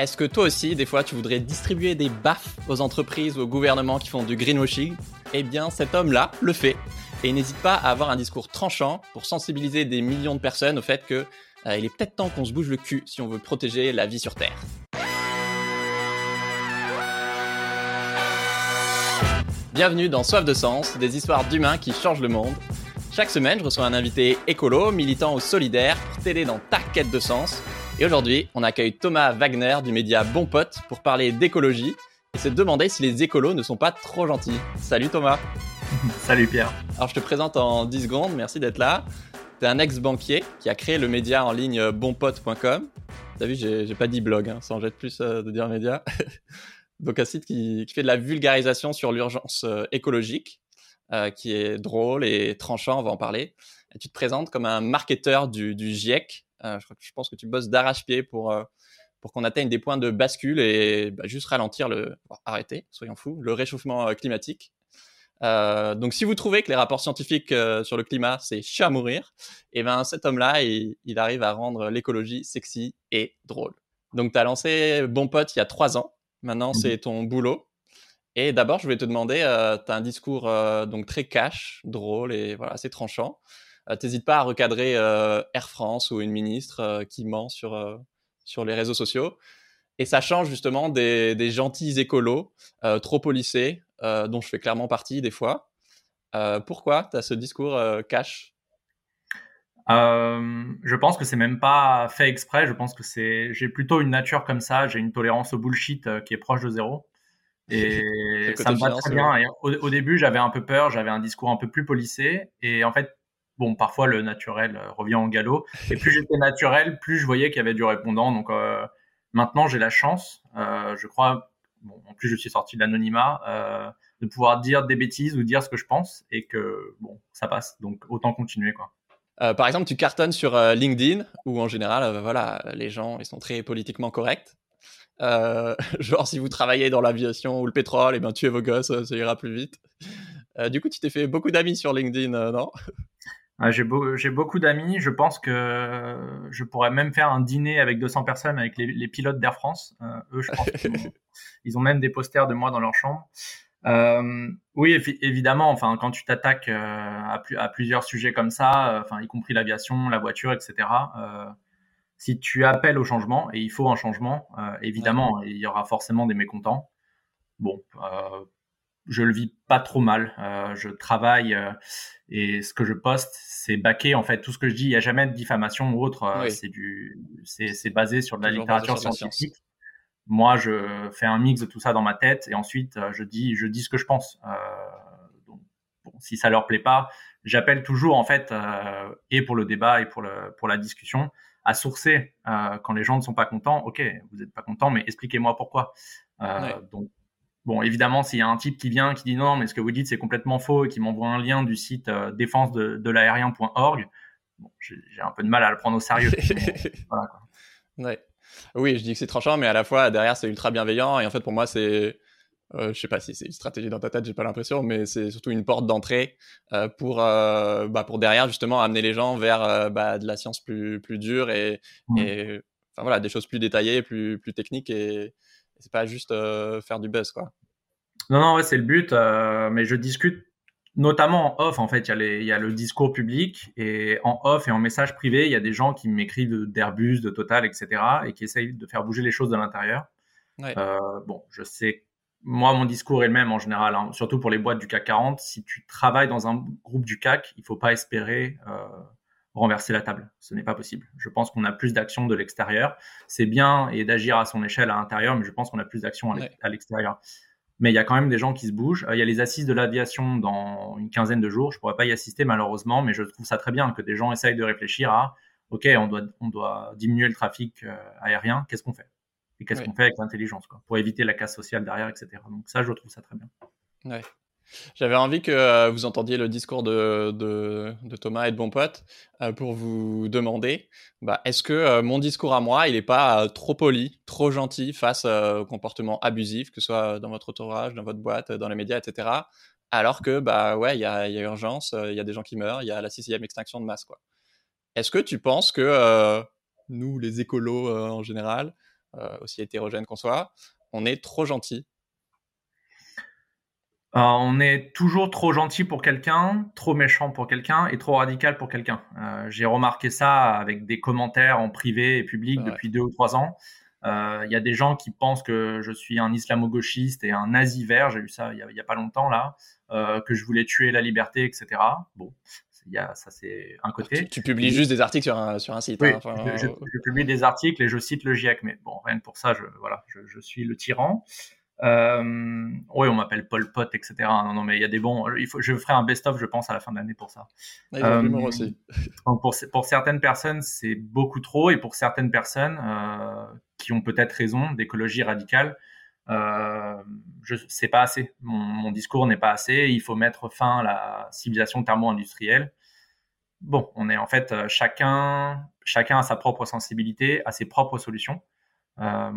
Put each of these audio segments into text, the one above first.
Est-ce que toi aussi, des fois, tu voudrais distribuer des baffes aux entreprises ou aux gouvernements qui font du greenwashing? Eh bien, cet homme-là le fait. Et n'hésite pas à avoir un discours tranchant pour sensibiliser des millions de personnes au fait que euh, il est peut-être temps qu'on se bouge le cul si on veut protéger la vie sur Terre. Bienvenue dans Soif de Sens, des histoires d'humains qui changent le monde. Chaque semaine, je reçois un invité écolo, militant ou solidaire pour t'aider dans ta quête de sens. Et aujourd'hui, on accueille Thomas Wagner du média Bon Pote pour parler d'écologie et se demander si les écolos ne sont pas trop gentils. Salut Thomas. Salut Pierre. Alors je te présente en 10 secondes, merci d'être là. Tu es un ex-banquier qui a créé le média en ligne bonpote.com. T'as vu, j'ai pas dit blog, hein, sans jette plus euh, de dire média. Donc un site qui, fait de la vulgarisation sur l'urgence euh, écologique, euh, qui est drôle et tranchant, on va en parler. Et tu te présentes comme un marketeur du, du GIEC, euh, je, pense que tu bosses d'arrache-pied pour, euh, pour qu'on atteigne des points de bascule et bah, juste ralentir le, arrêter, soyons fous, le réchauffement euh, climatique. donc, si vous trouvez que les rapports scientifiques sur le climat, c'est chiant à mourir, et eh ben cet homme-là, il, il, arrive à rendre l'écologie sexy et drôle. Donc, tu as lancé Bon Pote il y a trois ans. Maintenant, c'est ton boulot. Et d'abord, je voulais te demander, tu as un discours donc très cash, drôle et voilà, assez tranchant. Euh, t'hésites pas à recadrer euh, Air France ou une ministre euh, qui ment sur, sur les réseaux sociaux. Et ça change justement des, des gentils écolos, trop policés, dont je fais clairement partie des fois. pourquoi tu as ce discours cash? Je pense que c'est même pas fait exprès. Je pense que c'est, j'ai plutôt une nature comme ça. J'ai une tolérance au bullshit qui est proche de zéro. Et ça me va très bien. au, au, début, j'avais un peu peur. J'avais un discours un peu plus policé. Et en fait, bon, parfois le naturel euh, revient en galop. Et plus j'étais naturel, plus je voyais qu'il y avait du répondant. Donc euh, maintenant, j'ai la chance, euh, je crois, bon, en plus je suis sorti de l'anonymat, de pouvoir dire des bêtises ou dire ce que je pense et que bon, ça passe. Donc autant continuer quoi. par exemple, tu cartonnes sur LinkedIn où en général, voilà, les gens ils sont très politiquement corrects. genre si vous travaillez dans l'aviation ou le pétrole, et eh bien tuez vos gosses, ça ira plus vite. du coup, tu t'es fait beaucoup d'amis sur LinkedIn, non? J'ai, beaucoup d'amis. Je pense que je pourrais même faire un dîner avec 200 personnes avec les, pilotes d'Air France. Euh, eux, je pense qu'ils ont, même des posters de moi dans leur chambre. Euh, oui, évidemment. Enfin, quand tu t'attaques euh, à, à, plusieurs sujets comme ça, enfin, y compris l'aviation, la voiture, etc. si tu appelles au changement, et il faut un changement, évidemment, il y aura forcément des mécontents. Bon, je le vis pas trop mal. Euh, je travaille euh, et ce que je poste, c'est baqué en fait. Tout ce que je dis, il n'y a jamais de diffamation ou autre. Euh, c'est du, c'est basé sur de la littérature scientifique. Moi, je fais un mix de tout ça dans ma tête et ensuite je dis, je dis ce que je pense. donc, bon, si ça leur plaît pas, j'appelle toujours en fait et pour le débat et pour le pour la discussion à sourcer quand les gens ne sont pas contents. Ok, vous n'êtes pas content, mais expliquez-moi pourquoi. Donc Bon, évidemment, s'il y a un type qui vient, qui dit non, mais ce que vous dites, c'est complètement faux, et qui m'envoie un lien du site euh, défense de, de l'aérien.org, bon, j'ai un peu de mal à le prendre au sérieux. voilà, quoi. Ouais. Oui, je dis que c'est tranchant, mais à la fois, derrière, c'est ultra bienveillant. Et en fait, pour moi, c'est. Euh, je sais pas si c'est une stratégie dans ta tête, j'ai pas l'impression, mais c'est surtout une porte d'entrée euh, pour, euh, bah, pour derrière, justement, amener les gens vers bah, de la science plus, plus dure et, mmh. et enfin, voilà, des choses plus détaillées, plus, plus techniques. Et, c'est pas juste euh, faire du buzz, quoi. Non, non, ouais, c'est le but. Euh, mais je discute notamment en off, en fait, il y, a le discours public et en off et en message privé, il y a des gens qui m'écrivent d'Airbus, de Total, etc. et qui essayent de faire bouger les choses de l'intérieur. Euh, bon, je sais, moi, mon discours est le même en général, hein, surtout pour les boîtes du CAC 40. Si tu travailles dans un groupe du CAC, il faut pas espérer renverser la table. Ce n'est pas possible. Je pense qu'on a plus d'action de l'extérieur. C'est bien et d'agir à son échelle à l'intérieur, mais je pense qu'on a plus d'action à l'extérieur. Mais il y a quand même des gens qui se bougent. Euh, il y a les assises de l'aviation dans une quinzaine de jours. Je pourrais pas y assister malheureusement, mais je trouve ça très bien que des gens essayent de réfléchir à OK, on doit, on doit diminuer le trafic euh, aérien. Qu'est-ce qu'on fait? Et qu'est-ce qu'on fait avec l'intelligence pour éviter la casse sociale derrière, etc. Donc ça, je trouve ça très bien. Ouais. J'avais envie que euh, vous entendiez le discours de, Thomas et de Pote euh, pour vous demander bah, est-ce que euh, mon discours à moi, il n'est pas trop poli, trop gentil face au comportement abusif, que ce soit dans votre entourage, dans votre boîte, dans les médias, etc. Alors que, bah ouais, il y a, y a, urgence, il y a des gens qui meurent, il y a la sixième extinction de masse. quoi. Est-ce que tu penses que nous, les écolos en général, aussi hétérogène qu'on soit, on est trop gentil euh, on est toujours trop gentil pour quelqu'un, trop méchant pour quelqu'un et trop radical pour quelqu'un. Euh, j'ai remarqué ça avec des commentaires en privé et public depuis deux ou trois ans. Euh, il y a des gens qui pensent que je suis un islamo-gauchiste et un nazi vert, j'ai vu ça il y, a, pas longtemps là, que je voulais tuer la liberté, etc. Bon, il y a, ça c'est un côté. Tu, publies juste des articles sur un, sur un site. Oui, hein, je, publie des articles et je cite le GIEC, mais bon, rien que pour ça, je, voilà, je, je suis le tyran. Euh, oui, on m'appelle Paul Pot, etc. Non, non, mais il y a des bons. Il faut, je ferai un best-of, je pense, à la fin de l'année pour ça. Euh, aussi. pour, pour, certaines personnes, c'est beaucoup trop, et pour certaines personnes euh, qui ont peut-être raison d'écologie radicale, je c'est pas assez. Mon, mon discours n'est pas assez. Il faut mettre fin à la civilisation thermo-industrielle. Bon, on est en fait chacun, chacun a sa propre sensibilité, a ses propres solutions. Euh,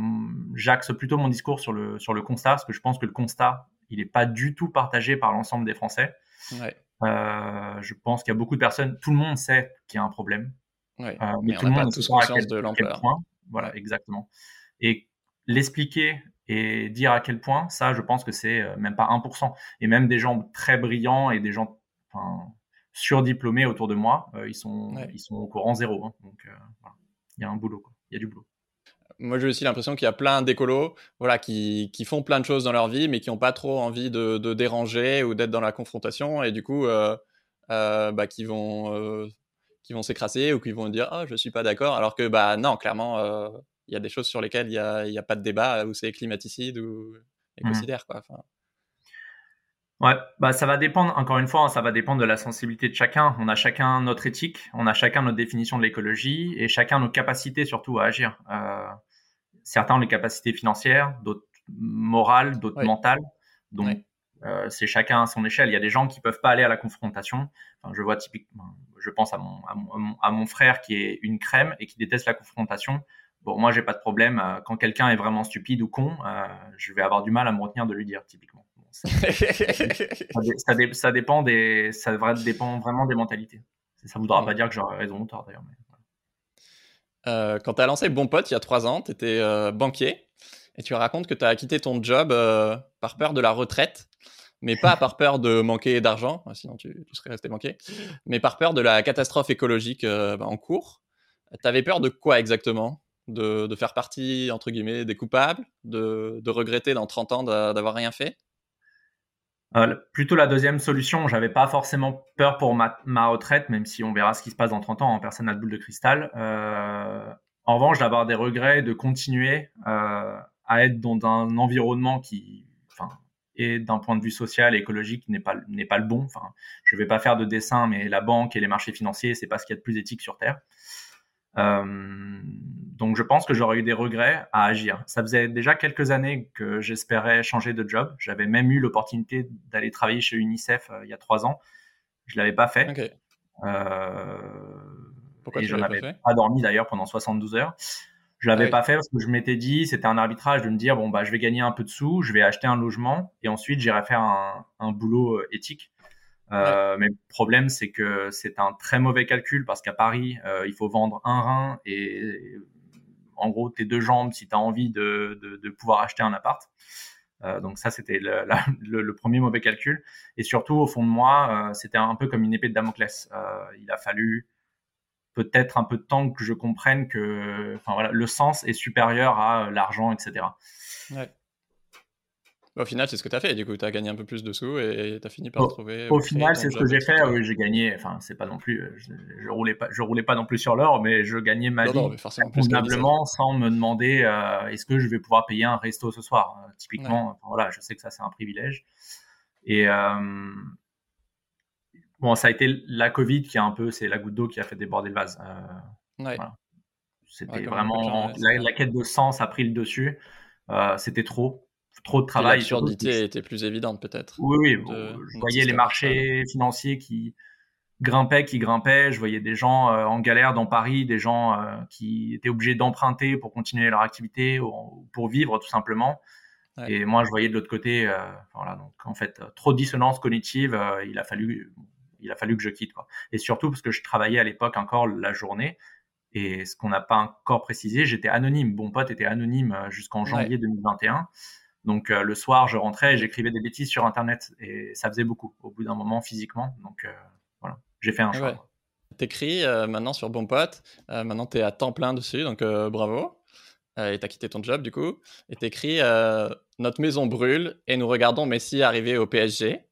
j'axe plutôt mon discours sur le, sur le constat, parce que je pense que le constat, il n'est pas du tout partagé par l'ensemble des Français. Euh, je pense qu'il y a beaucoup de personnes, tout le monde sait qu'il y a un problème. Euh, mais, tout le monde tous conscience de l'ampleur. Voilà, exactement. Et l'expliquer et dire à quel point, ça, je pense que c'est même pas 1%. Et même des gens très brillants et des gens surdiplômés autour de moi, ils, sont, ils sont au courant zéro. Hein. Donc, il y a un boulot, il y a du boulot moi j'ai aussi l'impression qu'il y a plein d'écolos voilà, qui, qui, font plein de choses dans leur vie, mais qui n'ont pas trop envie de, de déranger ou d'être dans la confrontation, et du coup, euh, euh, bah, qui vont, euh, qui vont s'écraser ou qui vont dire ah je suis pas d'accord, alors que bah non, clairement, euh, il y a des choses sur lesquelles il n'y a, y a, pas de débat, où c'est climaticide ou écocidaire. Quoi. Enfin... Ouais, bah ça va dépendre, encore une fois, hein, ça va dépendre de la sensibilité de chacun. On a chacun notre éthique, on a chacun notre définition de l'écologie et chacun nos capacités surtout à agir. Euh, certains ont les capacités financières, d'autres morales, d'autres mentales. Donc, euh, c'est chacun à son échelle. Il y a des gens qui peuvent pas aller à la confrontation. Enfin, je vois typiquement, je pense à mon, à mon, à mon frère qui est une crème et qui déteste la confrontation. Bon, moi, j'ai pas de problème. Euh, quand quelqu'un est vraiment stupide ou con, euh, je vais avoir du mal à me retenir de lui dire, typiquement ça, ça, dépend des, ça dépend vraiment des mentalités. Ça voudra pas dire que j'aurais raison ou tort d'ailleurs. Euh, quand tu as lancé Bon Pote il y a trois ans, tu étais euh, banquier et tu racontes que tu as quitté ton job euh, par peur de la retraite, mais pas par peur de manquer d'argent, sinon tu, serais resté banquier, mais par peur de la catastrophe écologique bah, en cours. Tu avais peur de quoi exactement? De, de, faire partie, entre guillemets, des coupables? De, de regretter dans 30 ans d'avoir rien fait? Euh, plutôt la deuxième solution, j'avais pas forcément peur pour ma, retraite, même si on verra ce qui se passe dans 30 ans, en personne n'a de boule de cristal. Euh, en revanche, d'avoir des regrets, de continuer euh, à être dans un environnement qui, enfin, d'un point de vue social et écologique n'est pas n'est pas le bon. Enfin, je vais pas faire de dessin, mais la banque et les marchés financiers, c'est pas ce qu'il y a de plus éthique sur terre. Euh, donc je pense que j'aurais eu des regrets à agir. Ça faisait déjà quelques années que j'espérais changer de job. J'avais même eu l'opportunité d'aller travailler chez UNICEF euh, il y a trois ans. Je l'avais pas fait. Euh, Pourquoi et je n'avais pas, pas, dormi d'ailleurs pendant 72 heures. Je l'avais ah pas fait parce que je m'étais dit, c'était un arbitrage de me dire bon bah je vais gagner un peu de sous, je vais acheter un logement et ensuite j'irai faire un, un, boulot éthique. Euh, mais le problème, c'est que c'est un très mauvais calcul parce qu'à Paris, euh, il faut vendre un rein et en gros tes deux jambes si tu as envie de, de, de, pouvoir acheter un appart. Euh, donc ça, c'était le, le, le, premier mauvais calcul. Et surtout, au fond de moi, c'était un peu comme une épée de Damoclès. Il a fallu peut-être un peu de temps que je comprenne que enfin, voilà, le sens est supérieur à l'argent, etc. Ouais. Au final, c'est ce que tu as fait. Du coup, tu as gagné un peu plus de sous et tu as fini par trouver. Au final, c'est ce que j'ai fait. Oui, j'ai gagné. Enfin, c'est pas non plus. Euh, je, je, roulais pas. Je roulais pas non plus sur l'or, mais je gagnais ma vie convenablement sans me demander euh, est-ce que je vais pouvoir payer un resto ce soir. Euh, typiquement, voilà, je sais que ça c'est un privilège. Et euh, bon, ça a été la Covid qui a un peu, c'est la goutte d'eau qui a fait déborder le vase. ouais. Voilà. C'était vraiment la, la, quête de sens a pris le dessus. c'était trop trop de travail. L'absurdité était plus évidente peut-être. Oui, oui. je voyais les marchés financiers qui grimpaient, qui grimpaient. Je voyais des gens euh, en galère dans Paris, des gens euh, qui étaient obligés d'emprunter pour continuer leur activité ou pour vivre tout simplement. Et moi, je voyais de l'autre côté, euh, voilà. Donc en fait, trop de dissonance cognitive. il a fallu, il a fallu que je quitte. Quoi. Et surtout parce que je travaillais à l'époque encore la journée Et ce qu'on n'a pas encore précisé, j'étais anonyme. Bon pote était anonyme jusqu'en janvier 2021. Donc le soir, je rentrais et j'écrivais des bêtises sur Internet et ça faisait beaucoup au bout d'un moment physiquement. Donc voilà, j'ai fait un choix. T'écris euh, maintenant sur Bon Pote, euh, maintenant tu es à temps plein dessus, donc euh, bravo. et t'as quitté ton job du coup. Et t'écris Notre maison brûle et nous regardons Messi arriver au PSG.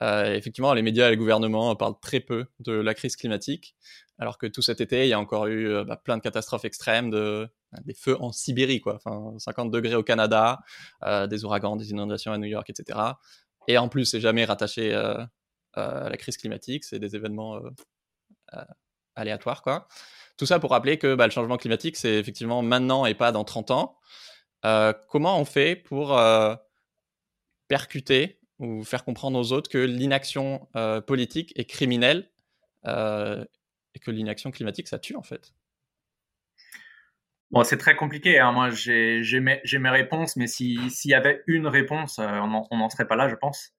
effectivement, les médias et les gouvernements parlent très peu de la crise climatique, alors que tout cet été, il y a encore eu bah, plein de catastrophes extrêmes, de, des feux en Sibérie, quoi. Enfin, 50 degrés au Canada, des ouragans, des inondations à New York, etc. Et en plus, c'est jamais rattaché à la crise climatique, c'est des événements euh, aléatoire. Quoi. Tout ça pour rappeler que bah, le changement climatique, c'est effectivement maintenant et pas dans 30 ans. Euh, comment on fait pour euh, percuter ou faire comprendre aux autres que l'inaction politique est criminelle et que l'inaction climatique, ça tue en fait? Bon, c'est très compliqué. Hein. Moi, j'ai mes, mes, réponses, mais s'il y avait une réponse, on n'en serait pas là, je pense.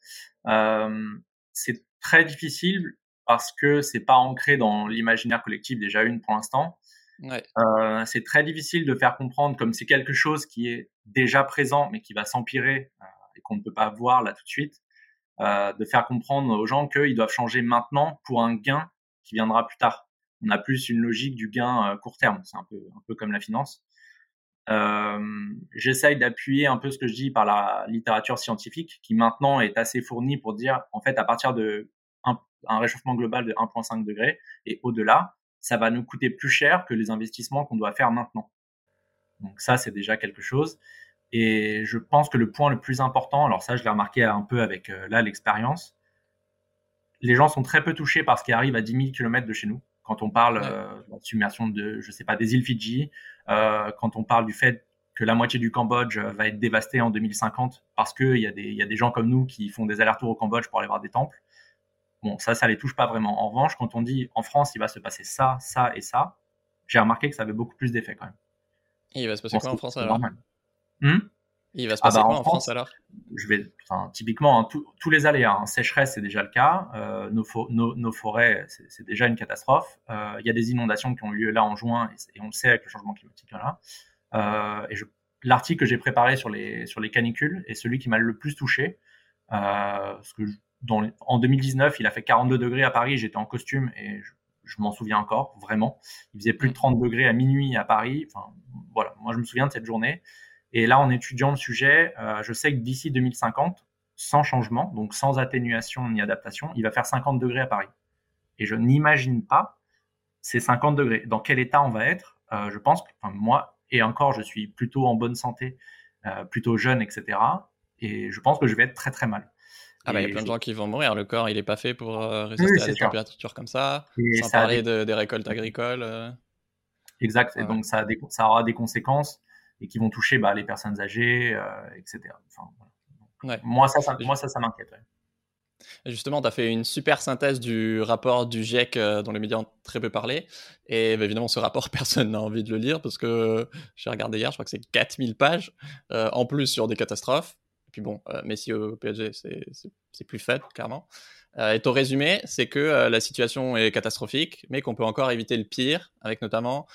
c'est très difficile parce que c'est pas ancré dans l'imaginaire collectif déjà une pour l'instant. Ouais. Euh, c'est très difficile de faire comprendre comme c'est quelque chose qui est déjà présent mais qui va s'empirer euh, et qu'on ne peut pas voir là tout de suite. Euh, de faire comprendre aux gens qu'ils doivent changer maintenant pour un gain qui viendra plus tard. On a plus une logique du gain euh, court terme. C'est un peu un peu comme la finance. Euh, J'essaye d'appuyer un peu ce que je dis par la littérature scientifique qui maintenant est assez fournie pour dire en fait à partir de un réchauffement global de 1,5 degré et au-delà, ça va nous coûter plus cher que les investissements qu'on doit faire maintenant. Donc ça, c'est déjà quelque chose. Et je pense que le point le plus important, alors ça, je l'ai remarqué un peu avec euh, là l'expérience, les gens sont très peu touchés par ce qui arrive à 10 000 km de chez nous. Quand on parle euh, de la submersion de, je sais pas, des îles Fidji, euh, quand on parle du fait que la moitié du Cambodge va être dévastée en 2050 parce qu'il y, a des, y a des gens comme nous qui font des allers-retours au Cambodge pour aller voir des temples. Bon, ça, ça les touche pas vraiment. En revanche, quand on dit en France, il va se passer ça, ça et ça, j'ai remarqué que ça avait beaucoup plus d'effet quand même. Et il va se passer quoi en France alors? hmm Il va se passer ah bah, quoi en, France, alors? Je vais, typiquement, hein, tous les aléas. Hein, sécheresse, c'est déjà le cas. Euh, nos, forêts, c'est déjà une catastrophe. Euh, il y a des inondations qui ont eu lieu là en juin, et, on le sait avec le changement climatique. Là. Euh, et l'article que j'ai préparé sur les, sur les canicules est celui qui m'a le plus touché. parce que en 2019, il a fait 42 degrés à Paris, j'étais en costume et je, m'en souviens encore, vraiment. Il faisait plus de 30 degrés à minuit à Paris. Enfin, voilà, moi je me souviens de cette journée. Et là, en étudiant le sujet, euh, je sais que d'ici 2050, sans changement, donc sans atténuation ni adaptation, il va faire 50 degrés à Paris. Et je n'imagine pas ces 50 degrés. Dans quel état on va être euh, Je pense que moi, et encore, je suis plutôt en bonne santé, euh, plutôt jeune, etc. Et je pense que je vais être très très mal. Ah bah il y a plein de gens qui vont mourir. Le corps, il est pas fait pour euh, résister à des températures comme ça. sans parler des... récoltes agricoles. Euh. Exact. Et donc ça, ça, aura des conséquences et qui vont toucher bah, les personnes âgées, euh, etc. Moi ça, ça moi ça, ça m'inquiète. Justement, tu as fait une super synthèse du rapport du GIEC dont les médias ont très peu parlé. Et bah, évidemment, ce rapport, personne n'a envie de le lire parce que j'ai regardé hier, je crois que c'est 4000 pages, en plus sur des catastrophes puis bon, euh, Messi au PSG, c'est plus faible, clairement. Euh, et ton résumé, c'est que euh, la situation est catastrophique, mais qu'on peut encore éviter le pire, avec notamment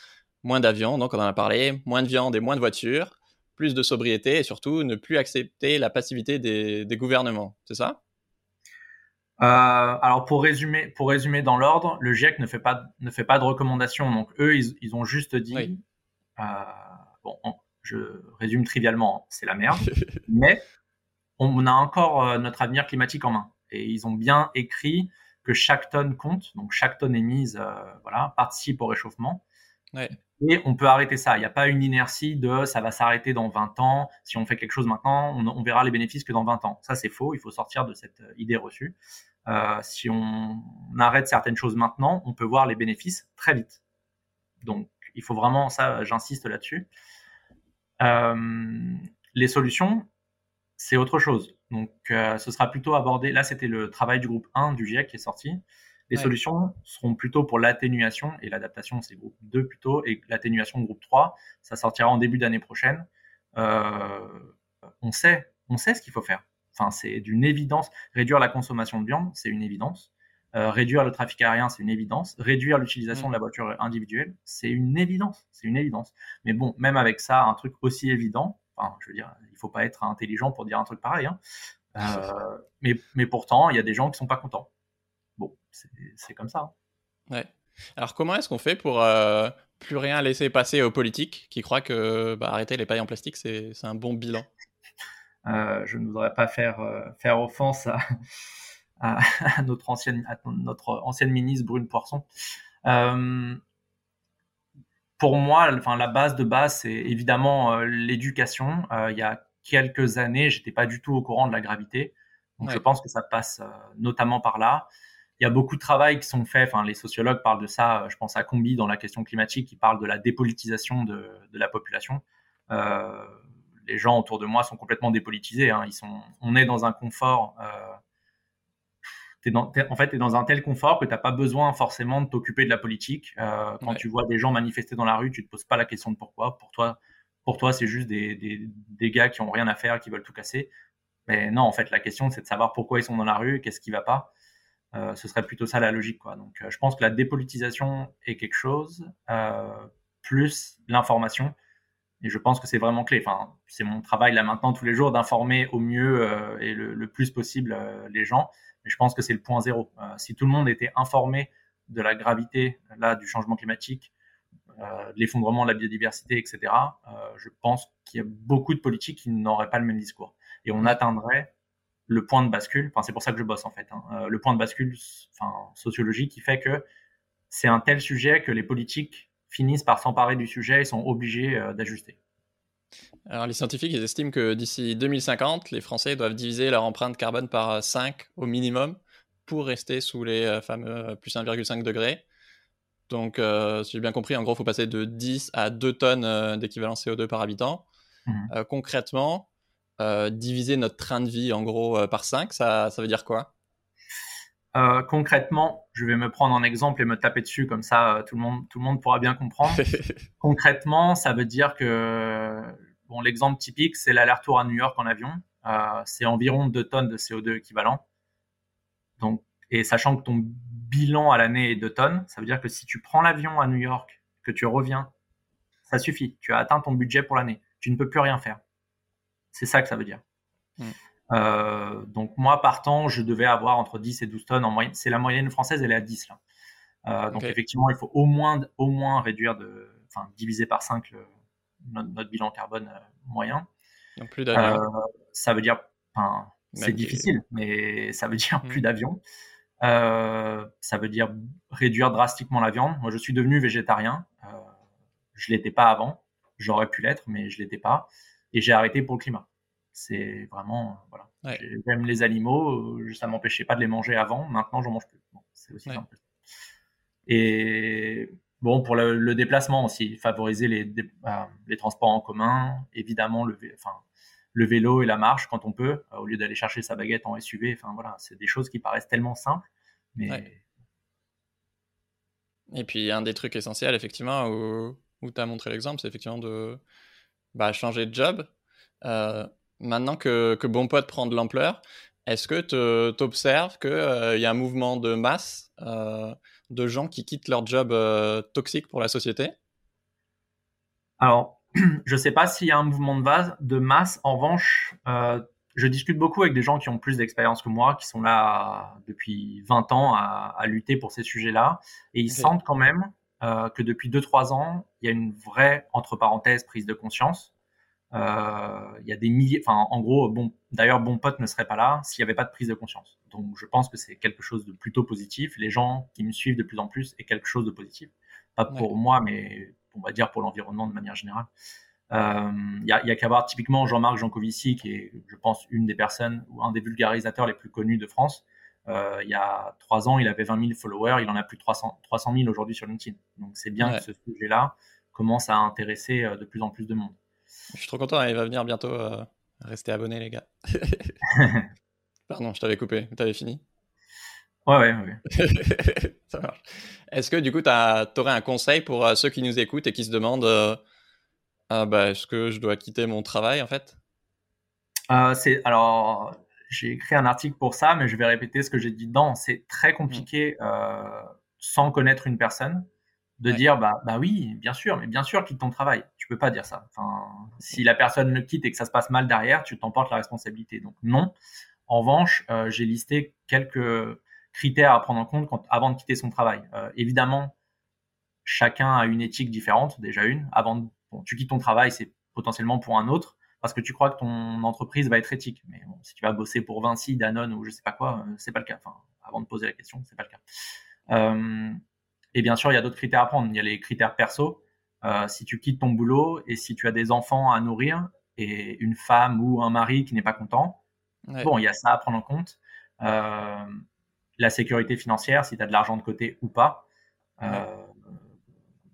moins d'avions, donc on en a parlé, moins de viande et moins de voitures, plus de sobriété et surtout ne plus accepter la passivité des, gouvernements. C'est ça? Alors pour résumer, pour résumer dans l'ordre, le GIEC ne fait pas ne fait pas de recommandations. Donc eux, ils, ont juste dit, bon, je résume trivialement, c'est la merde, mais on a encore euh, notre avenir climatique en main. Et ils ont bien écrit que chaque tonne compte, donc chaque tonne émise euh, voilà, participe au réchauffement. Et on peut arrêter ça. Il n'y a pas une inertie de ça va s'arrêter dans 20 ans. Si on fait quelque chose maintenant, on, verra les bénéfices que dans 20 ans. Ça, c'est faux. Il faut sortir de cette euh, idée reçue. si on, arrête certaines choses maintenant, on peut voir les bénéfices très vite. Donc, il faut vraiment, ça, j'insiste là-dessus. les solutions, c'est autre chose. Donc, euh, ce sera plutôt abordé. Là, c'était le travail du groupe 1 du GIEC qui est sorti. Les solutions seront plutôt pour l'atténuation et l'adaptation, c'est groupe 2 plutôt, et l'atténuation groupe 3, ça sortira en début d'année prochaine. Euh, on sait, on sait ce qu'il faut faire. Enfin, c'est d'une évidence. Réduire la consommation de viande, c'est une évidence. réduire le trafic aérien, c'est une évidence. Réduire l'utilisation de la voiture individuelle, c'est une évidence. C'est une évidence. Mais bon, même avec ça, un truc aussi évident, enfin, je veux dire, il faut pas être intelligent pour dire un truc pareil. Hein. mais, mais pourtant, il y a des gens qui sont pas contents. Bon, c'est comme ça. Hein. Ouais. Alors, comment est-ce qu'on fait pour plus rien laisser passer aux politiques qui croient que bah, arrêter les pailles en plastique, c'est un bon bilan? Euh, Je ne voudrais pas faire, euh, faire offense à, notre, ancienne, notre ancienne ministre Brune Poisson. Euh, pour moi, enfin, la base de base, c'est évidemment l'éducation. il y a quelques années, j'étais pas du tout au courant de la gravité. Donc, je pense que ça passe notamment par là il y a beaucoup de travail qui sont faits. Enfin, les sociologues parlent de ça. Je pense à Combi dans la question climatique, qui parle de la dépolitisation de, de la population. Euh, les gens autour de moi sont complètement dépolitisés. Hein. Ils sont, on est dans un confort. Euh, dans, en fait, tu es dans un tel confort que tu n'as pas besoin forcément de t'occuper de la politique. Euh, quand tu vois des gens manifester dans la rue, tu te poses pas la question de pourquoi. Pour toi, pour toi, c'est juste des, des, des, gars qui ont rien à faire, qui veulent tout casser. Mais non, en fait, la question, c'est de savoir pourquoi ils sont dans la rue, qu'est-ce qui va pas. Euh, ce serait plutôt ça la logique. Quoi. Donc, euh, je pense que la dépolitisation est quelque chose, euh, plus l'information. Et je pense que c'est vraiment clé. Enfin, c'est mon travail là maintenant tous les jours d'informer au mieux et le, plus possible les gens. Mais je pense que c'est le point zéro. si tout le monde était informé de la gravité là du changement climatique, de l'effondrement de la biodiversité, etc., je pense qu'il y a beaucoup de politiques qui n'auraient pas le même discours. Et on atteindrait le point de bascule, enfin c'est pour ça que je bosse en fait, hein, euh, le point de bascule enfin, sociologique qui fait que c'est un tel sujet que les politiques finissent par s'emparer du sujet et sont obligés euh, d'ajuster. Alors les scientifiques ils estiment que d'ici 2050, les Français doivent diviser leur empreinte carbone par 5 au minimum pour rester sous les euh, fameux plus 1,5 degrés. Donc si j'ai bien compris, en gros il faut passer de 10 à 2 tonnes d'équivalent CO2 par habitant. Mmh. concrètement, diviser notre train de vie en gros euh, par 5, ça, ça veut dire quoi? Euh, concrètement, je vais me prendre en exemple et me taper dessus comme ça, tout le monde, tout le monde pourra bien comprendre. concrètement, ça veut dire que bon, l'exemple typique, c'est l'aller-retour à New York en avion. c'est environ 2 tonnes de CO2 équivalent. Donc, et sachant que ton bilan à l'année est 2 tonnes, ça veut dire que si tu prends l'avion à New York, que tu reviens, ça suffit. Tu as atteint ton budget pour l'année. Tu ne peux plus rien faire. C'est ça que ça veut dire. Mm. Euh, donc moi, partant, je devais avoir entre 10 et 12 tonnes en moyenne. C'est la moyenne française, elle est à 10 là. Euh, donc effectivement, il faut au moins, au moins réduire de, enfin diviser par 5 notre, bilan carbone euh, moyen. Donc plus d'avions. ça veut dire, enfin, c'est difficile, mais ça veut dire mm. plus d'avions. ça veut dire réduire drastiquement la viande. Moi, je suis devenu végétarien. je l'étais pas avant. J'aurais pu l'être, mais je l'étais pas et j'ai arrêté pour le climat. C'est vraiment, voilà. J'aime les animaux, euh, ça m'empêchait pas de les manger avant, maintenant j'en mange plus. c'est aussi simple. Et bon, pour le, déplacement aussi, favoriser les, bah, les transports en commun, évidemment le, enfin, le vélo et la marche quand on peut, euh, au lieu d'aller chercher sa baguette en SUV. Enfin voilà, c'est des choses qui paraissent tellement simples, mais. Et puis un des trucs essentiels, effectivement, où, où tu as montré l'exemple, c'est effectivement de bah, changer de job. Euh, maintenant que, que Bon Pote prend de l'ampleur, est-ce que tu observes qu'il euh, y a un mouvement de masse euh, de gens qui quittent leur job toxique pour la société? Alors, je ne sais pas s'il y a un mouvement de masse. En revanche, je discute beaucoup avec des gens qui ont plus d'expérience que moi, qui sont là depuis 20 ans à, à lutter pour ces sujets-là. Et ils sentent quand même euh, que depuis 2-3 ans, il y a une vraie, entre parenthèses, prise de conscience. Euh, il y a des milliers, enfin, en gros, bon, d'ailleurs, bon pote ne serait pas là s'il n'y avait pas de prise de conscience. Donc, je pense que c'est quelque chose de plutôt positif. Les gens qui me suivent de plus en plus est quelque chose de positif. Pas pour moi, mais on va dire pour l'environnement de manière générale. Il euh, y a, y a qu'à voir typiquement Jean-Marc Jancovici, qui est, je pense, une des personnes ou un des vulgarisateurs les plus connus de France, euh, il y a trois ans, il avait 20 000 followers, il en a plus de 300, 300 000 aujourd'hui sur LinkedIn. Donc c'est bien que ce sujet-là commence à intéresser euh, de plus en plus de monde. Je suis trop content, il va venir bientôt. Euh, rester abonné, les gars. Pardon, je t'avais coupé. T'avais fini? Ouais, ouais, ouais. Ça marche. Est-ce que du coup, tu aurais un conseil pour ceux qui nous écoutent et qui se demandent ah, bah, est-ce que je dois quitter mon travail en fait? C'est alors j'ai écrit un article pour ça, mais je vais répéter ce que j'ai dit dedans. C'est très compliqué euh, sans connaître une personne de dire bah bah oui, bien sûr, mais bien sûr quitte ton travail. Tu peux pas dire ça. Enfin, si la personne le quitte et que ça se passe mal derrière, tu t'emportes la responsabilité. Donc non. En revanche, euh, j'ai listé quelques critères à prendre en compte quand, avant de quitter son travail. Euh, évidemment, chacun a une éthique différente, déjà une. Avant, de, bon, tu quittes ton travail, c'est potentiellement pour un autre parce que tu crois que ton entreprise va être éthique. Mais bon, si tu vas bosser pour Vinci, Danone ou je sais pas quoi, euh, c'est pas le cas. Enfin, avant de poser la question, c'est pas le cas. Euh, et bien sûr, il y a d'autres critères à prendre. Il y a les critères perso. Euh, si tu quittes ton boulot et si tu as des enfants à nourrir et une femme ou un mari qui n'est pas content, bon, il y a ça à prendre en compte. Euh, la sécurité financière, si tu as de l'argent de côté ou pas. Euh,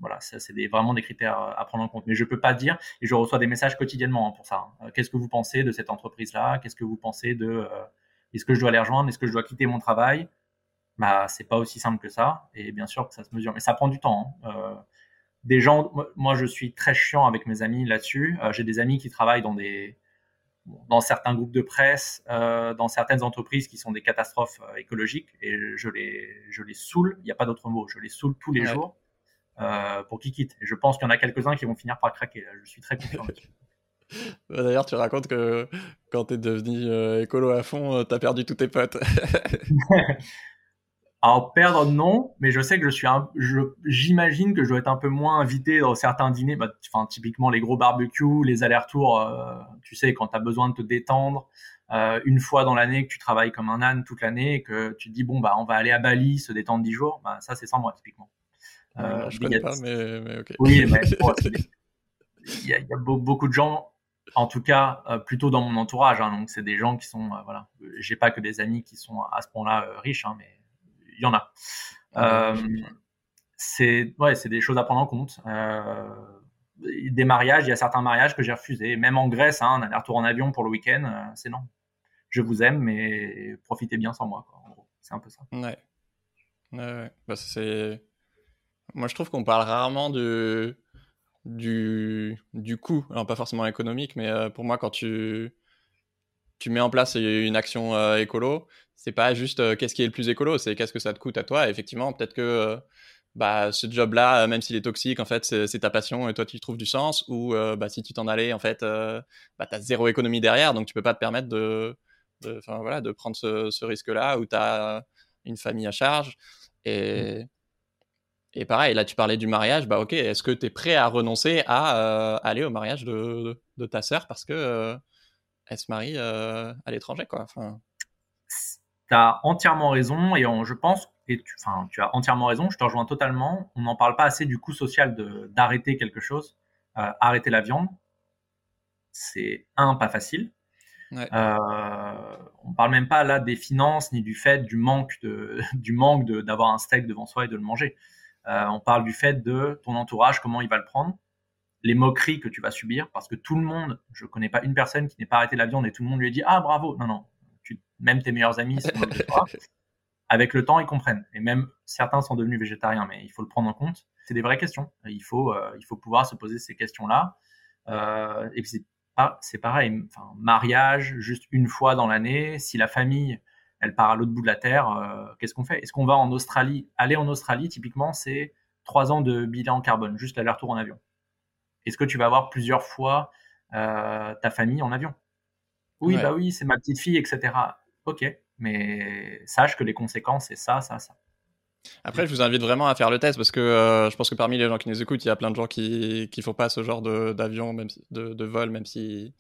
voilà, c'est vraiment des critères à prendre en compte. Mais je peux pas dire, et je reçois des messages quotidiennement hein, pour ça. Hein. Qu'est-ce que vous pensez de cette entreprise-là? Qu'est-ce que vous pensez de euh, Est-ce que je dois les rejoindre? Est-ce que je dois quitter mon travail? Bah, c'est pas aussi simple que ça. Et bien sûr que ça se mesure, mais ça prend du temps. Hein. Euh, des gens, moi, je suis très chiant avec mes amis là-dessus. Euh, j'ai des amis qui travaillent dans des dans certains groupes de presse, euh, dans certaines entreprises qui sont des catastrophes euh, écologiques, et je les, je les saoule, il n'y a pas d'autre mot, je les saoule tous les jours euh, pour qu'ils quittent. Et je pense qu'il y en a quelques-uns qui vont finir par craquer. Je suis très confiant D'ailleurs, tu racontes que quand tu es devenu euh, écolo à fond, tu as perdu tous tes potes. Alors perdre non, mais je sais que je suis un, j'imagine que je dois être un peu moins invité dans certains dîners, bah, enfin typiquement les gros barbecues, les allers-retours, euh, tu sais quand tu as besoin de te détendre, euh, une fois dans l'année que tu travailles comme un âne toute l'année et que tu te dis bon bah on va aller à Bali se détendre dix jours, bah, ça c'est sans moi typiquement. Euh, je connais pas, mais, mais ok. Oui, mais il y a, y a beaucoup de gens, en tout cas euh, plutôt dans mon entourage, hein, donc c'est des gens qui sont, euh, voilà, j'ai pas que des amis qui sont à ce point-là riches, hein, mais il y en a. Euh, c'est ouais, c'est des choses à prendre en compte. Euh, des mariages, il y a certains mariages que j'ai refusés. Même en Grèce, hein, un aller-retour en avion pour le week-end, euh, c'est non. Je vous aime, mais profitez bien sans moi. C'est un peu ça. Ouais. ouais, bah, c'est... Moi, je trouve qu'on parle rarement de... du... du coût. Alors, pas forcément économique, mais pour moi, quand tu tu mets en place une action euh, écolo, c'est pas juste euh, qu'est-ce qui est le plus écolo, c'est qu'est-ce que ça te coûte à toi. effectivement, peut-être que euh, bah, ce job-là, même s'il est toxique, en fait, c'est ta passion et toi, tu y trouves du sens. Ou bah, si tu t'en allais, en fait, bah, tu as zéro économie derrière, donc tu peux pas te permettre de, de, voilà, de prendre ce, ce risque-là où tu as une famille à charge. Et, et pareil, là, tu parlais du mariage, bah ok, est-ce que tu es prêt à renoncer à aller au mariage de, de, ta sœur parce que elle se marie euh, à l'étranger, quoi. Enfin... Tu as entièrement raison, et je pense, et tu, enfin, tu as entièrement raison, je te rejoins totalement. On n'en parle pas assez du coût social d'arrêter quelque chose. Euh, arrêter la viande, c'est un, pas facile. Ouais. Euh, on parle même pas là des finances ni du fait du manque de, du manque d'avoir un steak devant soi et de le manger. Euh, on parle du fait de ton entourage, comment il va le prendre les moqueries que tu vas subir, parce que tout le monde, je connais pas une personne qui n'ait pas arrêté la viande et tout le monde lui a dit ah bravo. Non non, tu, même tes meilleurs amis sont Avec le temps, ils comprennent. Et même certains sont devenus végétariens, mais il faut le prendre en compte. C'est des vraies questions. Il faut, euh, il faut pouvoir se poser ces questions-là. Euh, et pas, c'est pareil. Enfin, mariage, juste une fois dans l'année. Si la famille, elle part à l'autre bout de la terre, euh, qu'est-ce qu'on fait? Est-ce qu'on va en Australie? Aller en Australie, typiquement, c'est trois ans de bilan carbone, juste l'aller-retour en avion. Est-ce que tu vas voir plusieurs fois euh, ta famille en avion? Oui, bah oui, c'est ma petite fille, etc. Ok, mais sache que les conséquences, c'est ça, ça, ça. Après, je vous invite vraiment à faire le test parce que euh, je pense que parmi les gens qui nous écoutent, il y a plein de gens qui ne font pas ce genre d'avion, même de, de, vol, même si,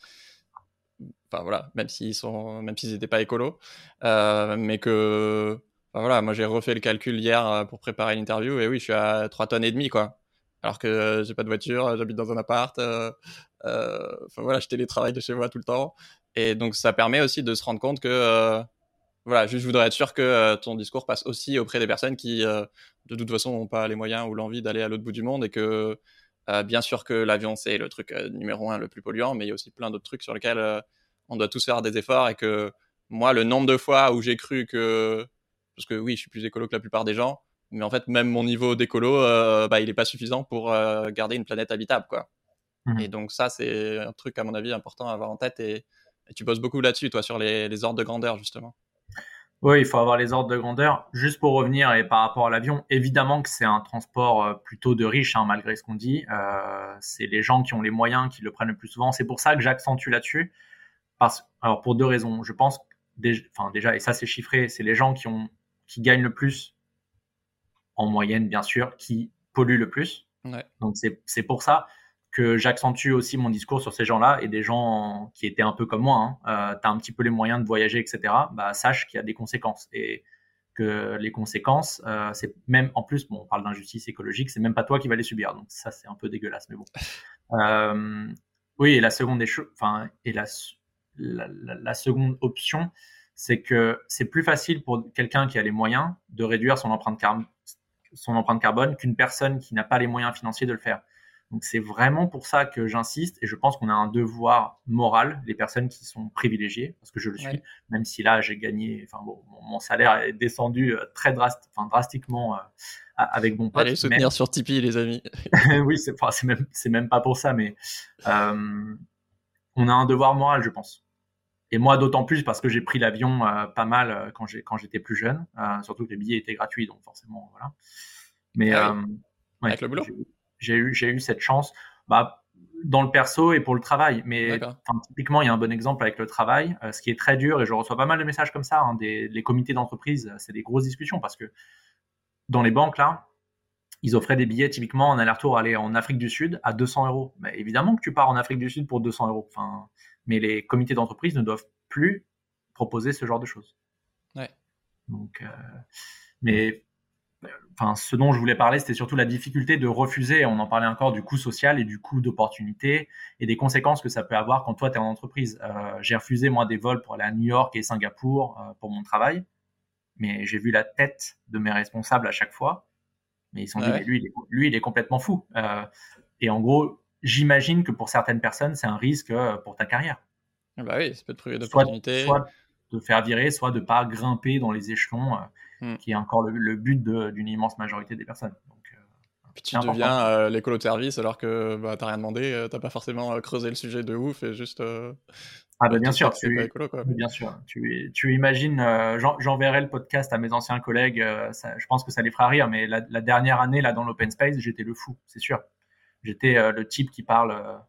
voilà, même s'ils sont, même s'ils n'étaient pas écolos, euh, mais que, voilà, moi j'ai refait le calcul hier pour préparer l'interview et oui, je suis à 3 tonnes et demi quoi alors que euh, j'ai pas de voiture, euh, j'habite dans un appart. Euh, enfin voilà, je télétravaille de chez moi tout le temps. Et donc ça permet aussi de se rendre compte que voilà, je voudrais être sûr que ton discours passe aussi auprès des personnes qui, de toute façon, n'ont pas les moyens ou l'envie d'aller à l'autre bout du monde et que, bien sûr que l'avion, c'est le truc numéro un le plus polluant, mais il y a aussi plein d'autres trucs sur lesquels on doit tous faire des efforts et que moi, le nombre de fois où j'ai cru que, parce que oui, je suis plus écolo que la plupart des gens, mais en fait, même mon niveau d'écolo, euh, bah, il n'est pas suffisant pour euh, garder une planète habitable, quoi. Mmh. Et donc ça, c'est un truc, à mon avis, important à avoir en tête et, Et tu bosses beaucoup là-dessus, toi, sur les, les ordres de grandeur, justement. Oui, il faut avoir les ordres de grandeur. Juste pour revenir et par rapport à l'avion, évidemment que c'est un transport euh, plutôt de riches, hein, malgré ce qu'on dit. Euh, c'est les gens qui ont les moyens qui le prennent le plus souvent. C'est pour ça que j'accentue là-dessus. Parce, alors pour deux raisons. Je pense, enfin déjà, et ça c'est chiffré, c'est les gens qui ont, qui gagnent le plus, en moyenne bien sûr, qui polluent le plus. Ouais. Donc c'est pour ça que j'accentue aussi mon discours sur ces gens-là et des gens qui étaient un peu comme moi. Hein. Euh, tu as un petit peu les moyens de voyager, etc. Bah, sache qu'il y a des conséquences et que les conséquences, euh, c'est même en plus, bon, on parle d'injustice écologique, c'est même pas toi qui vas les subir. Donc ça, c'est un peu dégueulasse, mais bon. Euh, oui, et la seconde des choses, enfin, et la, la, la, seconde option, c'est que c'est plus facile pour quelqu'un qui a les moyens de réduire son empreinte, car son empreinte carbone qu'une personne qui n'a pas les moyens financiers de le faire. Donc c'est vraiment pour ça que j'insiste et je pense qu'on a un devoir moral, les personnes qui sont privilégiées, parce que je le suis, même si là j'ai gagné, enfin bon, mon, salaire est descendu euh, très drast enfin, drastiquement euh, avec mon pote. Allez soutenir sur Tipeee les amis. oui, c'est enfin, même, même pas pour ça, mais euh, on a un devoir moral, je pense. Et moi, d'autant plus parce que j'ai pris l'avion pas mal quand j'étais plus jeune, surtout que les billets étaient gratuits, donc forcément, voilà. Mais ah avec le boulot? j'ai eu, j'ai eu cette chance bah, dans le perso et pour le travail. Mais typiquement, il y a un bon exemple avec le travail, euh, ce qui est très dur, et je reçois pas mal de messages comme ça, hein, des, les comités d'entreprise, c'est des grosses discussions parce que dans les banques, là, ils offraient des billets typiquement en aller-retour aller en Afrique du Sud à 200 euros. Mais évidemment que tu pars en Afrique du Sud pour 200 euros. Enfin, mais les comités d'entreprise ne doivent plus proposer ce genre de choses. Ouais. Donc, euh, mais enfin, ce dont je voulais parler, c'était surtout la difficulté de refuser. On en parlait encore du coût social et du coût d'opportunité et des conséquences que ça peut avoir quand toi, tu es en entreprise. Euh, j'ai refusé, moi, des vols pour aller à New York et Singapour euh, pour mon travail. Mais j'ai vu la tête de mes responsables à chaque fois. Mais ils sont dit, mais lui, il est, lui, il est complètement fou. Et en gros, j'imagine que pour certaines personnes, c'est un risque pour ta carrière. Ah bah oui, ça peut te priver d'opportunités. Soit, soit de faire virer, soit de pas grimper dans les échelons Hmm. qui est encore le, but d'une immense majorité des personnes. Donc, euh, Puis tu deviens euh, l'écolo de service alors que bah, t'as rien demandé, euh, t'as pas forcément creusé le sujet de ouf et juste. ah bah bien sûr, tu, écolo, quoi. bien sûr. Tu, tu imagines, j'enverrai le podcast à mes anciens collègues. je pense que ça les fera rire, mais la, dernière année là dans l'open space, j'étais le fou, c'est sûr. J'étais le type qui parle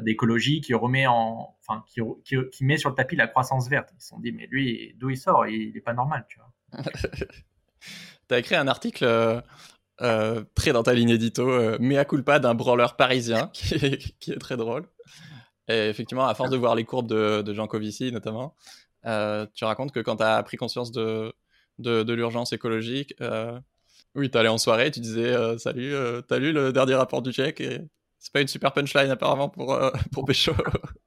d'écologie, qui remet en, enfin, qui, met sur le tapis la croissance verte. Ils se sont dit, mais lui, d'où il sort? Il, il est pas normal, tu as écrit un article euh, euh, très dans ta ligne édito, euh, Mea culpa d'un brawler parisien, qui est, très drôle. Et effectivement, à force de voir les courbes de, Jean Covici notamment, tu racontes que quand tu as pris conscience de, de, l'urgence écologique, oui, tu allais en soirée, tu disais Salut, t'as lu le dernier rapport du GIEC et c'est pas une super punchline apparemment pour, euh, pour Pécho.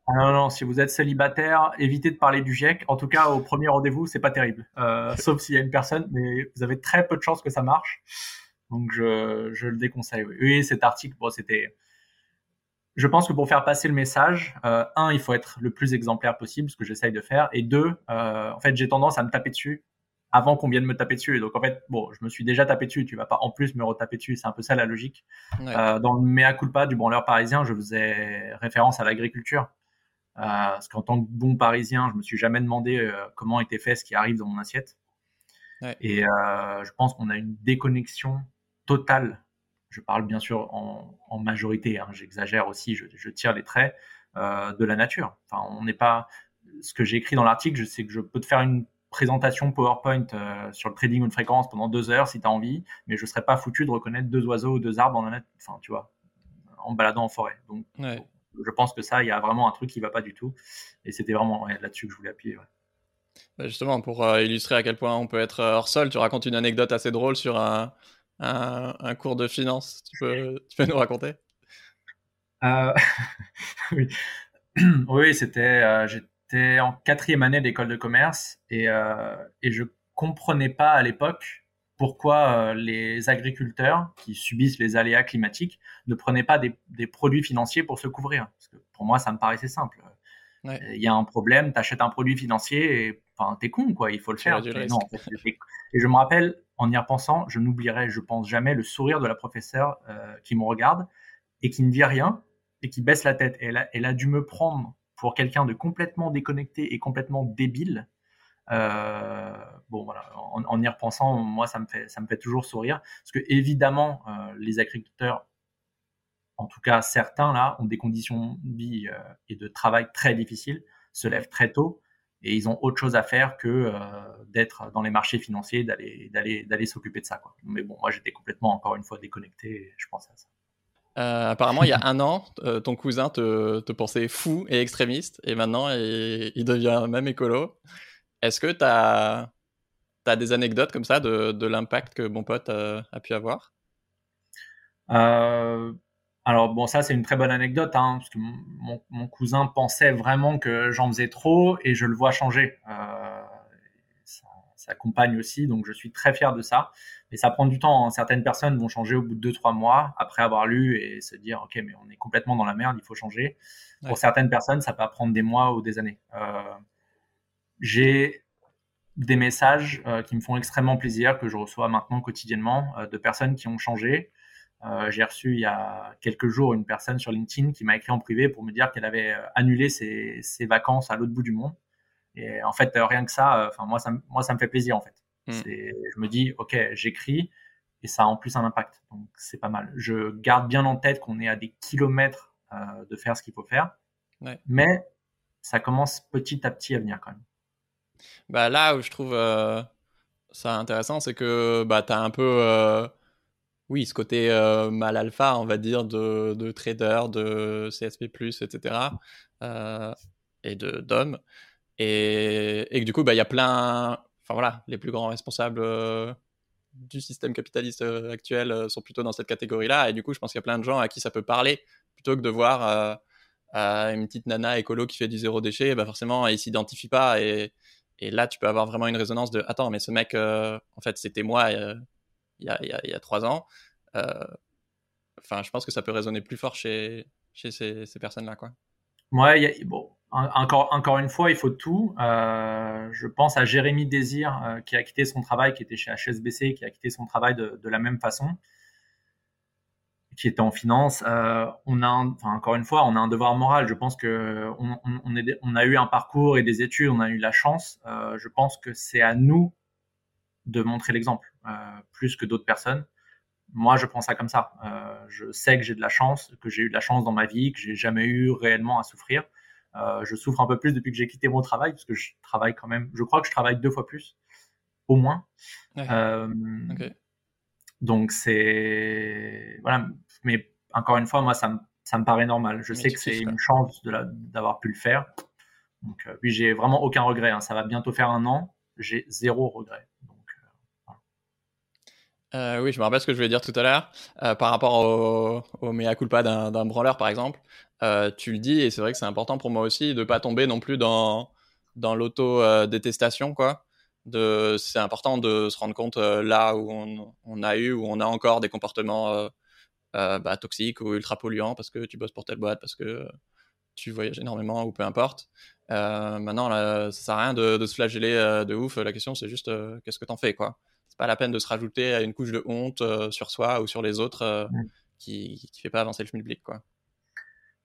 Ah non, non, si vous êtes célibataire, évitez de parler du GIEC. En tout cas, au premier rendez-vous, c'est pas terrible. Euh, sauf s'il y a une personne, mais vous avez très peu de chances que ça marche. Donc je, je le déconseille. Oui, cet article, bon, c'était. Je pense que pour faire passer le message, euh, un, il faut être le plus exemplaire possible, ce que j'essaye de faire, et deux, euh, en fait, j'ai tendance à me taper dessus avant qu'on vienne me taper dessus. Et donc en fait, bon, je me suis déjà tapé dessus, tu vas pas en plus me retaper dessus, c'est un peu ça la logique. Euh, dans le mea culpa du branleur parisien, je faisais référence à l'agriculture. Euh, parce qu'en tant que bon parisien, je me suis jamais demandé euh, comment était fait ce qui arrive dans mon assiette. Et je pense qu'on a une déconnexion totale. Je parle bien sûr en, en majorité, hein, j'exagère aussi, je, je, tire les traits de la nature. Enfin, on n'est pas. Ce que j'ai écrit dans l'article, je sais que je peux te faire une présentation PowerPoint euh, sur le trading ou fréquence pendant deux heures si tu as envie, mais je serais pas foutu de reconnaître deux oiseaux ou deux arbres net, enfin, tu vois, en baladant en forêt. Donc, je pense que ça, il y a vraiment un truc qui va pas du tout. Et c'était vraiment là-dessus que je voulais appuyer. Bah, justement, pour euh, illustrer à quel point on peut être hors sol, tu racontes une anecdote assez drôle sur un, un, cours de finance. Tu peux, tu peux nous raconter? Euh... Oui, oui c'était J'étais en quatrième année d'école de commerce et, euh, et je comprenais pas à l'époque pourquoi euh, les agriculteurs qui subissent les aléas climatiques ne prenaient pas des, des produits financiers pour se couvrir. Parce que pour moi, ça me paraissait simple. Il y a un problème, tu achètes un produit financier et enfin, t'es con, quoi, il faut le faire. Non, et je me rappelle, en y repensant, je n'oublierai, je pense jamais, le sourire de la professeure euh, qui me regarde et qui ne dit rien et qui baisse la tête. Et elle a, elle a dû me prendre pour quelqu'un de complètement déconnecté et complètement débile, euh, bon voilà, en, y repensant, moi ça me fait ça me fait toujours sourire parce que évidemment euh, les agriculteurs, en tout cas certains là, ont des conditions de vie euh, et de travail très difficiles, se lèvent très tôt et ils ont autre chose à faire que d'être dans les marchés financiers, d'aller d'aller d'aller s'occuper de ça. Mais bon, moi j'étais complètement encore une fois déconnecté, et je pensais à ça. Apparemment, il y a un an, ton cousin te, pensait fou et extrémiste, et maintenant, il, devient même écolo. Est-ce que tu as, des anecdotes comme ça de, l'impact que Bon Pote a, pu avoir? Euh, Alors, bon, ça, c'est une très bonne anecdote, hein, parce que mon, cousin pensait vraiment que j'en faisais trop et je le vois changer. Euh, sa, compagne aussi, donc je suis très fier de ça. Mais ça prend du temps. Hein. Certaines personnes vont changer au bout de 2-3 mois après avoir lu et se dire Ok, mais on est complètement dans la merde, il faut changer. Pour certaines personnes, ça peut prendre des mois ou des années. Euh, j'ai des messages euh, qui me font extrêmement plaisir, que je reçois maintenant quotidiennement, euh, de personnes qui ont changé. J'ai reçu il y a quelques jours une personne sur LinkedIn qui m'a écrit en privé pour me dire qu'elle avait annulé ses, ses vacances à l'autre bout du monde. Et en fait, rien que ça, enfin moi, ça, moi, ça me fait plaisir en fait. Mm. Je me dis, ok, j'écris et ça a en plus un impact. Donc c'est pas mal. Je garde bien en tête qu'on est à des kilomètres de faire ce qu'il faut faire, mais ça commence petit à petit à venir quand même. Bah, là où je trouve euh, ça intéressant, c'est que bah, tu as un peu, euh, oui, ce côté euh, mal alpha, on va dire, de, de trader, de CSP, etc. et d'hommes. Et, et que du coup, bah, il y a plein. Enfin voilà, les plus grands responsables du système capitaliste actuel sont plutôt dans cette catégorie-là. Et du coup, je pense qu'il y a plein de gens à qui ça peut parler plutôt que de voir une petite nana écolo qui fait du zéro déchet. Bah forcément, ils s'identifient pas et, là, tu peux avoir vraiment une résonance de Attends, mais ce mec, euh, en fait, c'était moi euh, il, y a, trois ans. Euh, enfin, je pense que ça peut résonner plus fort chez, chez ces, ces personnes-là. Quoi. Ouais, bon, encore, une fois, il faut tout. je pense à Jérémy Désir qui a quitté son travail, qui était chez HSBC, qui a quitté son travail de, la même façon qui était en finance, euh, on a, encore une fois, on a un devoir moral. Je pense que on, a eu un parcours et des études, on a eu la chance. Euh, je pense que c'est à nous de montrer l'exemple, euh, plus que d'autres personnes. Moi, je prends ça comme ça. Euh, je sais que j'ai de la chance, que j'ai eu de la chance dans ma vie, que j'ai jamais eu réellement à souffrir. Euh, je souffre un peu plus depuis que j'ai quitté mon travail, parce que je travaille quand même. Je crois que je travaille deux fois plus, au moins. Euh, donc c'est voilà, mais encore une fois, moi ça me, ça me paraît normal. Je sais que c'est une chance d'avoir pu le faire. Donc euh, oui, j'ai vraiment aucun regret. Hein. Ça va bientôt faire un an, j'ai zéro regret. Euh, euh, oui, je me rappelle ce que je voulais dire tout à l'heure par rapport au, au mea culpa d'un branleur, par exemple. tu le dis et c'est vrai que c'est important pour moi aussi de pas tomber non plus dans dans l'auto détestation, quoi c'est important de se rendre compte euh, là où on, a eu, où on a encore des comportements euh, euh, bah, toxiques ou ultra polluants parce que tu bosses pour telle boîte, parce que tu voyages énormément ou peu importe. maintenant, là, ça sert à rien de, se flageller de ouf. La question, c'est juste qu'est-ce que t'en fais, quoi. C'est pas la peine de se rajouter à une couche de honte sur soi ou sur les autres mmh. qui, qui fait pas avancer le public, quoi.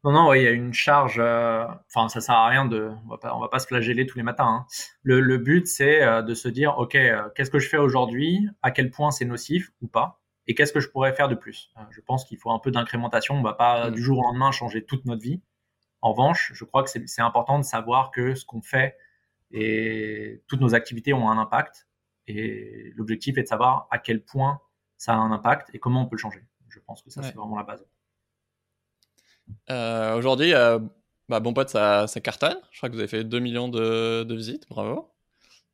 Non, non, il y a une charge. Euh, enfin, ça sert à rien de. On va pas, on va pas se flageller tous les matins. Hein. Le, le, but, c'est euh, de se dire, ok, euh, qu'est-ce que je fais aujourd'hui? À quel point c'est nocif ou pas? Et qu'est-ce que je pourrais faire de plus? Je pense qu'il faut un peu d'incrémentation. On va pas mm. du jour au lendemain changer toute notre vie. En revanche, je crois que c'est important de savoir que ce qu'on fait et toutes nos activités ont un impact. Et l'objectif est de savoir à quel point ça a un impact et comment on peut le changer. Je pense que ça, c'est vraiment la base. Euh, aujourd'hui, euh, bah, Bon Pote, ça, ça, cartonne. Je crois que vous avez fait 2 millions de, de visites. Bravo.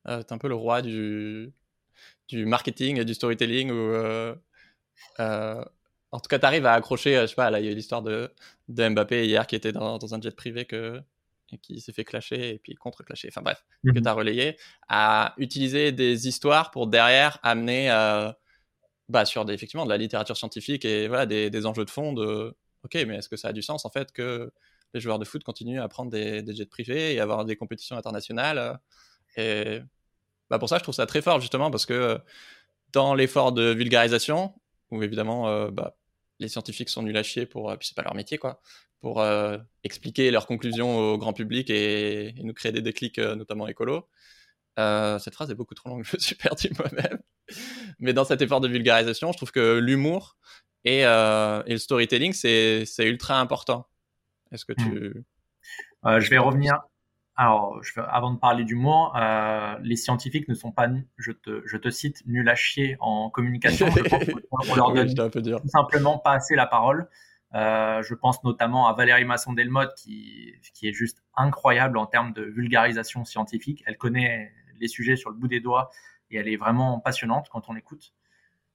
Euh, T'es un peu le roi du, du marketing et du storytelling. Où, en tout cas, tu arrives à accrocher. Je sais pas, là, il y a eu l'histoire de, de, Mbappé hier qui était dans, dans un jet privé que, qui s'est fait clasher et puis contre-clasher. Enfin bref, que mhm. tu as relayé. À utiliser des histoires pour derrière amener. bah, sur des, effectivement de la littérature scientifique et voilà, des, des enjeux de fond de, ok, mais est-ce que ça a du sens en fait que les joueurs de foot continuent à prendre des, jets privés et avoir des compétitions internationales euh, Et bah, pour ça, je trouve ça très fort justement parce que dans l'effort de vulgarisation, où évidemment, euh, bah, les scientifiques sont nuls à chier pour, puis c'est pas leur métier quoi, pour expliquer leurs conclusions au grand public et, nous créer des déclics, notamment écolo. cette phrase est beaucoup trop longue, je me suis perdu moi-même. Mais dans cet effort de vulgarisation, je trouve que l'humour et, et, le storytelling, c'est ultra important. Est-ce que tu... Mmh. je vais revenir alors, je, avant de parler d'humour, euh, les scientifiques ne sont pas, je te, je te cite, nuls à chier en communication. Je pense qu'on leur donne tout simplement pas assez la parole. Euh, je pense notamment à Valérie Masson-Delmotte qui, qui est juste incroyable en termes de vulgarisation scientifique. Elle connaît les sujets sur le bout des doigts et elle est vraiment passionnante quand on l'écoute.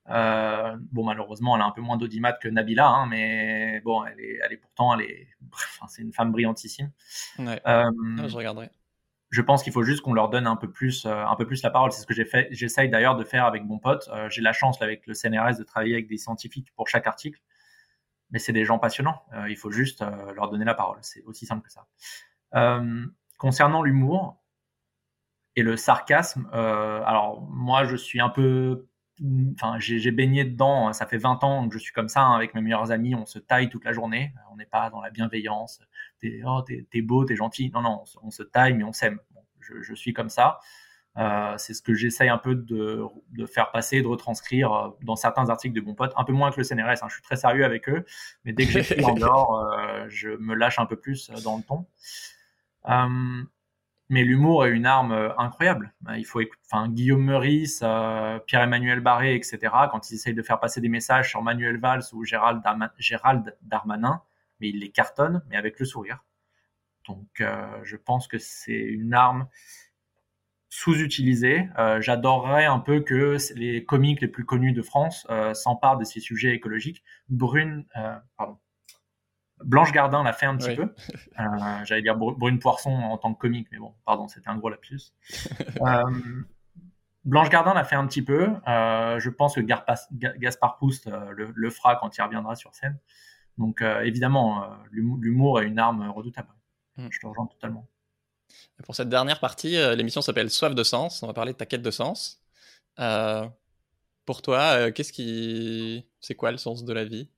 Euh, bon, malheureusement, elle a un peu moins d'audimat que Nabila, hein, mais bon, elle est, elle est pourtant, elle est, enfin, c'est une femme brillantissime. Ouais. Euh, ah, je regarderai. Je pense qu'il faut juste qu'on leur donne un peu plus, euh, un peu plus la parole. C'est ce que j'ai fait. J'essaye d'ailleurs de faire avec mon pote. Euh, j'ai la chance avec le CNRS de travailler avec des scientifiques pour chaque article, mais c'est des gens passionnants. Il faut juste leur donner la parole. C'est aussi simple que ça. concernant l'humour et le sarcasme, alors moi, je suis un peu enfin, j'ai baigné dedans. Ça fait 20 ans que je suis comme ça hein, avec mes meilleurs amis. On se taille toute la journée. On n'est pas dans la bienveillance. T'es oh, es, beau, t'es gentil. Non, non, on, se taille, mais on s'aime. je, suis comme ça. Euh, c'est ce que j'essaye un peu de, de, faire passer, de retranscrire euh, dans certains articles de bons potes. Un peu moins que le CNRS. Hein. Je suis très sérieux avec eux, mais dès que j'écris en dehors, euh, je me lâche un peu plus dans le ton. Euh, mais l'humour est une arme euh, incroyable. Euh, il faut enfin, Guillaume Meurice, euh, Pierre-Emmanuel Barré, etc., quand ils essayent de faire passer des messages sur Manuel Valls ou Gérald, Darmanin, mais ils les cartonnent, mais avec le sourire. Donc, je pense que c'est une arme sous-utilisée. J'adorerais un peu que les comiques les plus connus de France s'emparent de ces sujets écologiques. Brune, pardon, Blanche Gardin l'a fait un petit peu. Euh, j'allais dire Brune Poisson en tant que comique, mais bon, pardon, c'était un gros lapsus. Euh, Blanche Gardin l'a fait un petit peu. Euh, je pense que Gaspard Proust le, fera quand il reviendra sur scène. Donc évidemment, l'humour est une arme redoutable. Hmm. Je te rejoins totalement. pour cette dernière partie, l'émission s'appelle Soif de sens. On va parler de ta quête de sens. pour toi, qu'est-ce qui, c'est quoi le sens de la vie?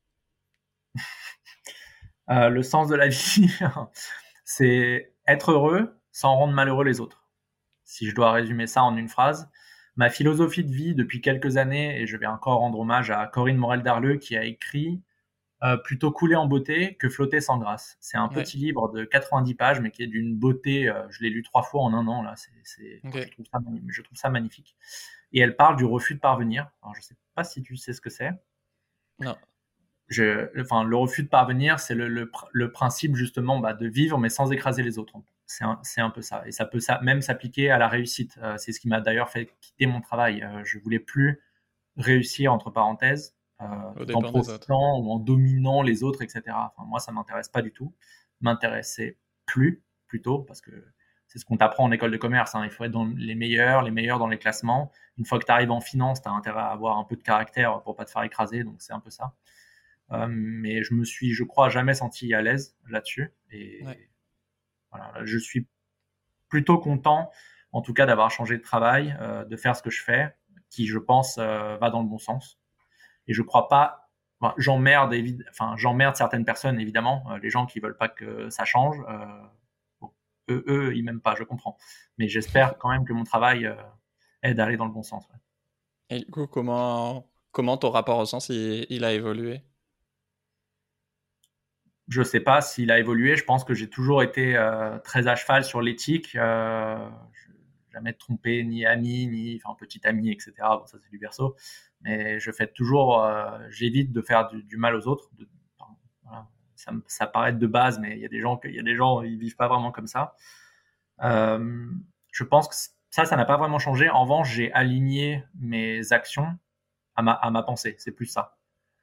Euh, le sens de la vie, c'est être heureux sans rendre malheureux les autres. Si je dois résumer ça en une phrase, ma philosophie de vie depuis quelques années, et je vais encore rendre hommage à Corinne Morel-Darleux qui a écrit euh, Plutôt couler en beauté que flotter sans grâce. C'est un petit livre de 90 pages, mais qui est d'une beauté, euh, je l'ai lu trois fois en un an, là, c'est, je, trouve ça, je trouve ça magnifique. Et elle parle du refus de parvenir. Alors, je sais pas si tu sais ce que c'est. Non je, enfin, le refus de parvenir, c'est le, le, principe justement bah, de vivre mais sans écraser les autres. C'est un, un, peu ça. Et ça peut ça, même s'appliquer à la réussite. Euh, c'est ce qui m'a d'ailleurs fait quitter mon travail. Euh, je voulais plus réussir, entre parenthèses, euh, en profitant ou en dominant les autres, etc. Enfin, moi, ça m'intéresse pas du tout. M'intéressait plus, plutôt, parce que c'est ce qu'on t'apprend en école de commerce. Hein. Il faut être dans les meilleurs, les meilleurs dans les classements. Une fois que tu arrives en finance, tu as intérêt à avoir un peu de caractère pour pas te faire écraser. Donc, c'est un peu ça. Euh, mais je me suis, je crois, jamais senti à l'aise là-dessus. Et voilà, je suis plutôt content, en tout cas, d'avoir changé de travail, euh, de faire ce que je fais, qui, je pense, euh, va dans le bon sens. Et je crois pas. Enfin, j'emmerde, enfin, j'emmerde certaines personnes, évidemment, les gens qui veulent pas que ça change. Bon, eux, eux, ils m'aiment pas, je comprends. Mais j'espère quand même que mon travail aide à aller dans le bon sens. Et du coup, comment, comment ton rapport au sens il a évolué? Je sais pas s'il a évolué. Je pense que j'ai toujours été euh, très à cheval sur l'éthique. Euh, jamais trompé ni ami, ni enfin petit ami, etc. Bon, ça c'est du verso. Mais je fais toujours, euh, j'évite de faire du, mal aux autres. Ça, paraît de base, mais il y a des gens, il y a des gens, ils vivent pas vraiment comme ça. Je pense que ça, ça n'a pas vraiment changé. En revanche, j'ai aligné mes actions à ma, à ma pensée. C'est plus ça.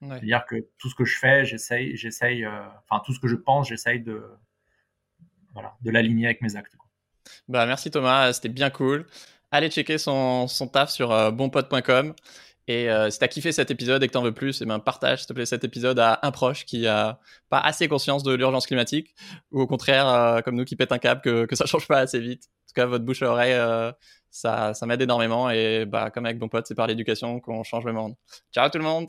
C'est-à-dire que tout ce que je fais, j'essaye, j'essaye, euh, enfin tout ce que je pense, j'essaye de, voilà, de l'aligner avec mes actes. Bah merci Thomas, c'était bien cool. Allez checker son, son taf sur euh, bonpote.com. Et euh, si t'as kiffé cet épisode et que t'en veux plus, et eh ben partage s'il te plaît cet épisode à un proche qui a pas assez conscience de l'urgence climatique, ou au contraire euh, comme nous qui pète un câble que, que ça change pas assez vite. En tout cas, votre bouche à oreille, ça, ça m'aide énormément. Et bah comme avec Bon Pote, c'est par l'éducation qu'on change le monde. Ciao tout le monde